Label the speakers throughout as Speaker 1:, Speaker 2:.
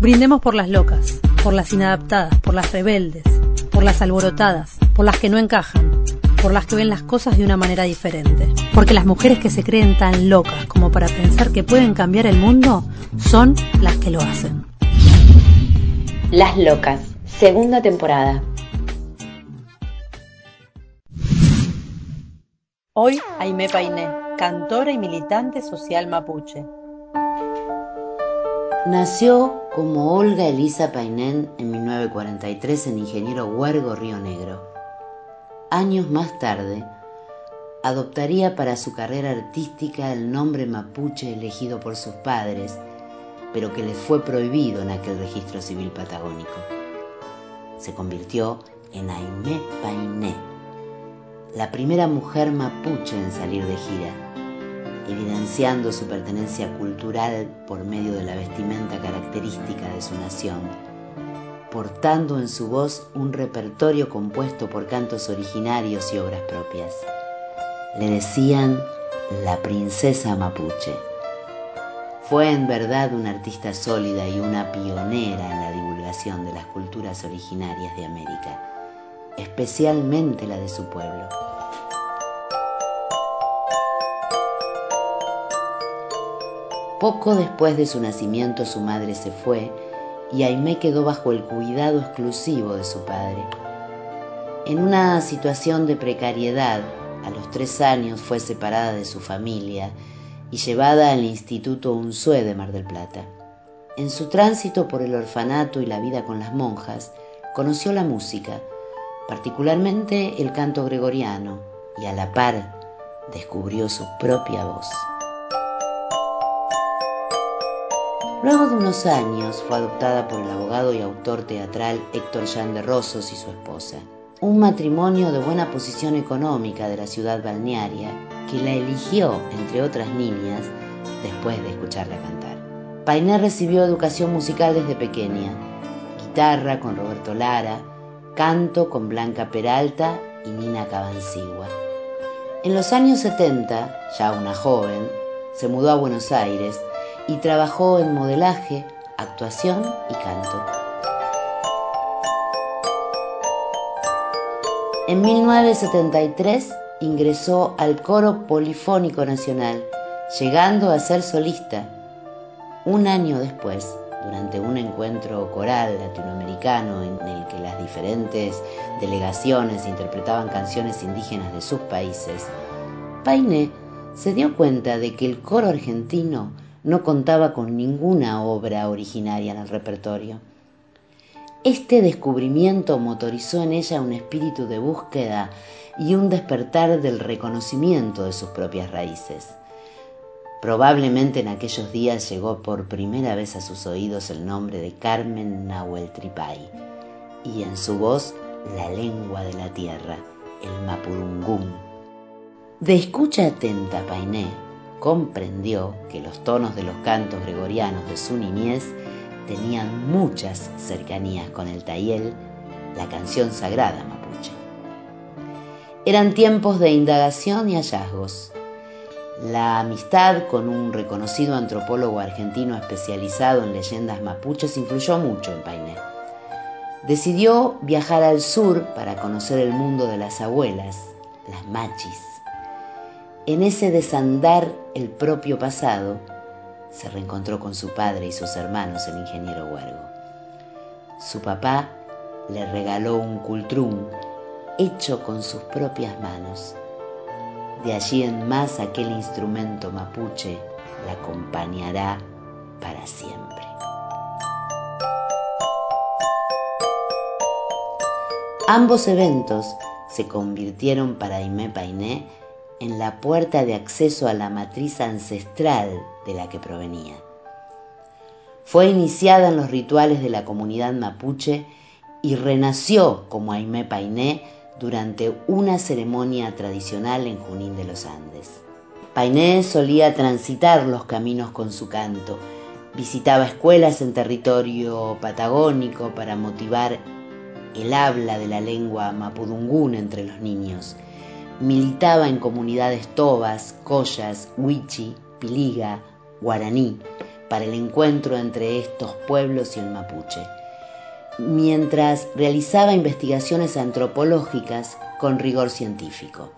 Speaker 1: Brindemos por las locas, por las inadaptadas, por las rebeldes, por las alborotadas, por las que no encajan, por las que ven las cosas de una manera diferente. Porque las mujeres que se creen tan locas como para pensar que pueden cambiar el mundo son las que lo hacen.
Speaker 2: Las locas, segunda temporada.
Speaker 1: Hoy Aime Painé, cantora y militante social mapuche.
Speaker 3: Nació como Olga Elisa Painén en 1943 en Ingeniero Huergo, Río Negro. Años más tarde, adoptaría para su carrera artística el nombre mapuche elegido por sus padres, pero que le fue prohibido en aquel registro civil patagónico. Se convirtió en Aimé Painé, la primera mujer mapuche en salir de gira evidenciando su pertenencia cultural por medio de la vestimenta característica de su nación, portando en su voz un repertorio compuesto por cantos originarios y obras propias. Le decían la princesa mapuche. Fue en verdad una artista sólida y una pionera en la divulgación de las culturas originarias de América, especialmente la de su pueblo. Poco después de su nacimiento su madre se fue y Aimé quedó bajo el cuidado exclusivo de su padre. En una situación de precariedad, a los tres años fue separada de su familia y llevada al Instituto Unzué de Mar del Plata. En su tránsito por el orfanato y la vida con las monjas, conoció la música, particularmente el canto gregoriano, y a la par descubrió su propia voz. Luego de unos años fue adoptada por el abogado y autor teatral Héctor Jean de Rosos y su esposa. Un matrimonio de buena posición económica de la ciudad balnearia que la eligió, entre otras niñas, después de escucharla cantar. Painé recibió educación musical desde pequeña, guitarra con Roberto Lara, canto con Blanca Peralta y Nina Cabancigua. En los años 70, ya una joven, se mudó a Buenos Aires y trabajó en modelaje, actuación y canto. En 1973 ingresó al Coro Polifónico Nacional, llegando a ser solista. Un año después, durante un encuentro coral latinoamericano en el que las diferentes delegaciones interpretaban canciones indígenas de sus países, Painé se dio cuenta de que el coro argentino no contaba con ninguna obra originaria en el repertorio. Este descubrimiento motorizó en ella un espíritu de búsqueda y un despertar del reconocimiento de sus propias raíces. Probablemente en aquellos días llegó por primera vez a sus oídos el nombre de Carmen Nahuel Tripay y en su voz la lengua de la tierra, el mapudungún. De escucha atenta, Painé, comprendió que los tonos de los cantos gregorianos de su niñez tenían muchas cercanías con el tayel, la canción sagrada mapuche. Eran tiempos de indagación y hallazgos. La amistad con un reconocido antropólogo argentino especializado en leyendas mapuches influyó mucho en Painé. Decidió viajar al sur para conocer el mundo de las abuelas, las machis en ese desandar el propio pasado, se reencontró con su padre y sus hermanos, el ingeniero Huergo. Su papá le regaló un cultrum hecho con sus propias manos. De allí en más aquel instrumento mapuche la acompañará para siempre. Ambos eventos se convirtieron para Aimé Painé en la puerta de acceso a la matriz ancestral de la que provenía. Fue iniciada en los rituales de la comunidad mapuche y renació como Aimé Painé durante una ceremonia tradicional en Junín de los Andes. Painé solía transitar los caminos con su canto, visitaba escuelas en territorio patagónico para motivar el habla de la lengua mapudungún entre los niños militaba en comunidades tobas, collas, huichi, piliga, guaraní, para el encuentro entre estos pueblos y el mapuche, mientras realizaba investigaciones antropológicas con rigor científico.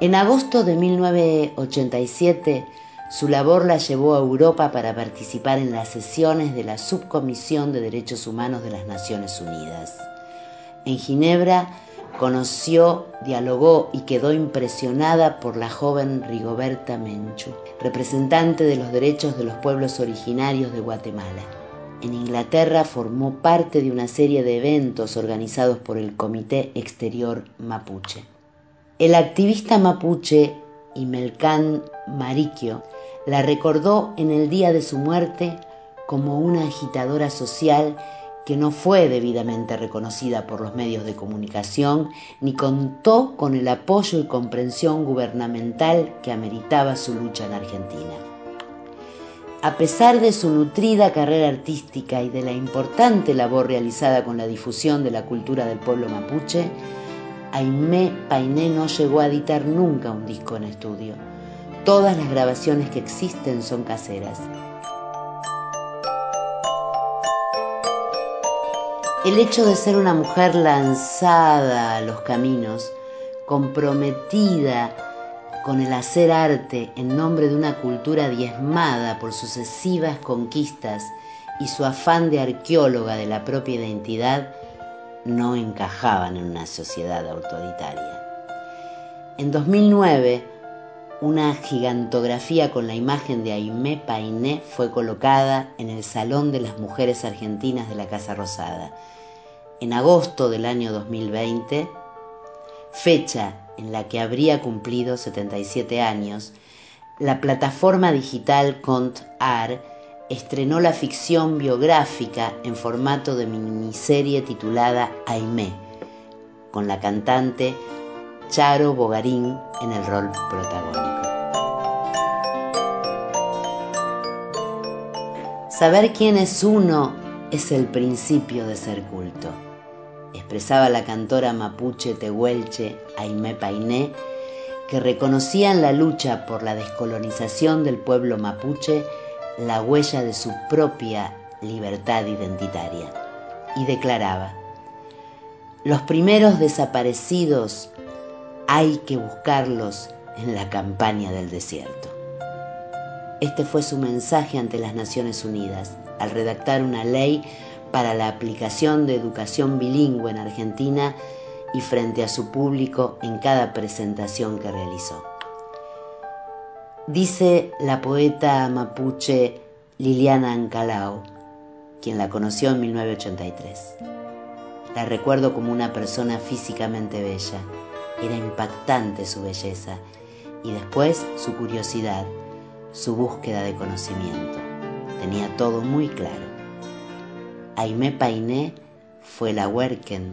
Speaker 3: En agosto de 1987, su labor la llevó a Europa para participar en las sesiones de la Subcomisión de Derechos Humanos de las Naciones Unidas. En Ginebra conoció, dialogó y quedó impresionada por la joven Rigoberta Menchu, representante de los derechos de los pueblos originarios de Guatemala. En Inglaterra formó parte de una serie de eventos organizados por el Comité Exterior Mapuche. El activista mapuche Imelcán Mariquio la recordó en el día de su muerte como una agitadora social que no fue debidamente reconocida por los medios de comunicación ni contó con el apoyo y comprensión gubernamental que ameritaba su lucha en Argentina. A pesar de su nutrida carrera artística y de la importante labor realizada con la difusión de la cultura del pueblo mapuche, Aimé Painé no llegó a editar nunca un disco en estudio. Todas las grabaciones que existen son caseras. El hecho de ser una mujer lanzada a los caminos, comprometida con el hacer arte en nombre de una cultura diezmada por sucesivas conquistas y su afán de arqueóloga de la propia identidad, no encajaban en una sociedad autoritaria. En 2009, una gigantografía con la imagen de Aimé Painé fue colocada en el Salón de las Mujeres Argentinas de la Casa Rosada. En agosto del año 2020, fecha en la que habría cumplido 77 años, la plataforma digital Cont Art estrenó la ficción biográfica en formato de miniserie titulada Aimé, con la cantante Charo Bogarín en el rol protagónico. Saber quién es uno es el principio de ser culto, expresaba la cantora mapuche tehuelche Aimé Painé, que reconocía en la lucha por la descolonización del pueblo mapuche la huella de su propia libertad identitaria y declaraba, los primeros desaparecidos hay que buscarlos en la campaña del desierto. Este fue su mensaje ante las Naciones Unidas al redactar una ley para la aplicación de educación bilingüe en Argentina y frente a su público en cada presentación que realizó. Dice la poeta mapuche Liliana Ancalao, quien la conoció en 1983. La recuerdo como una persona físicamente bella. Era impactante su belleza y después su curiosidad, su búsqueda de conocimiento. Tenía todo muy claro. Aimé Painé fue la Huerken,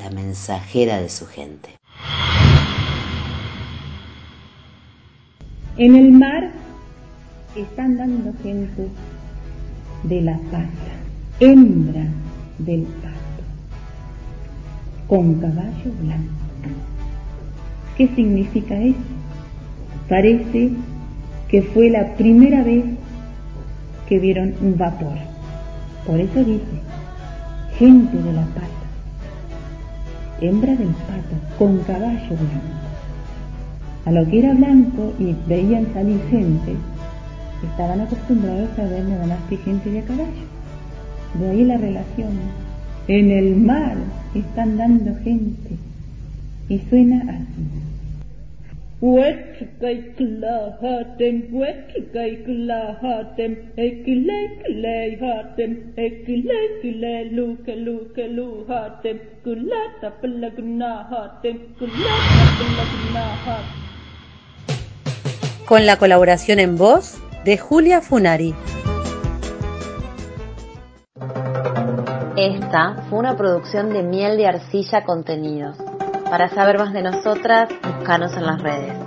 Speaker 3: la mensajera de su gente.
Speaker 4: En el mar están dando gente de la pata, hembra del pato, con caballo blanco. ¿Qué significa eso? Parece que fue la primera vez que vieron un vapor. Por eso dice, gente de la pata, hembra del pato, con caballo blanco a lo que era blanco y veían salir gente, estaban acostumbrados a ver nada más que gente de caballo. De ahí la relación. En el mar están dando gente. Y suena así.
Speaker 1: Con la colaboración en voz de Julia Funari.
Speaker 2: Esta fue una producción de Miel de Arcilla Contenidos. Para saber más de nosotras, búscanos en las redes.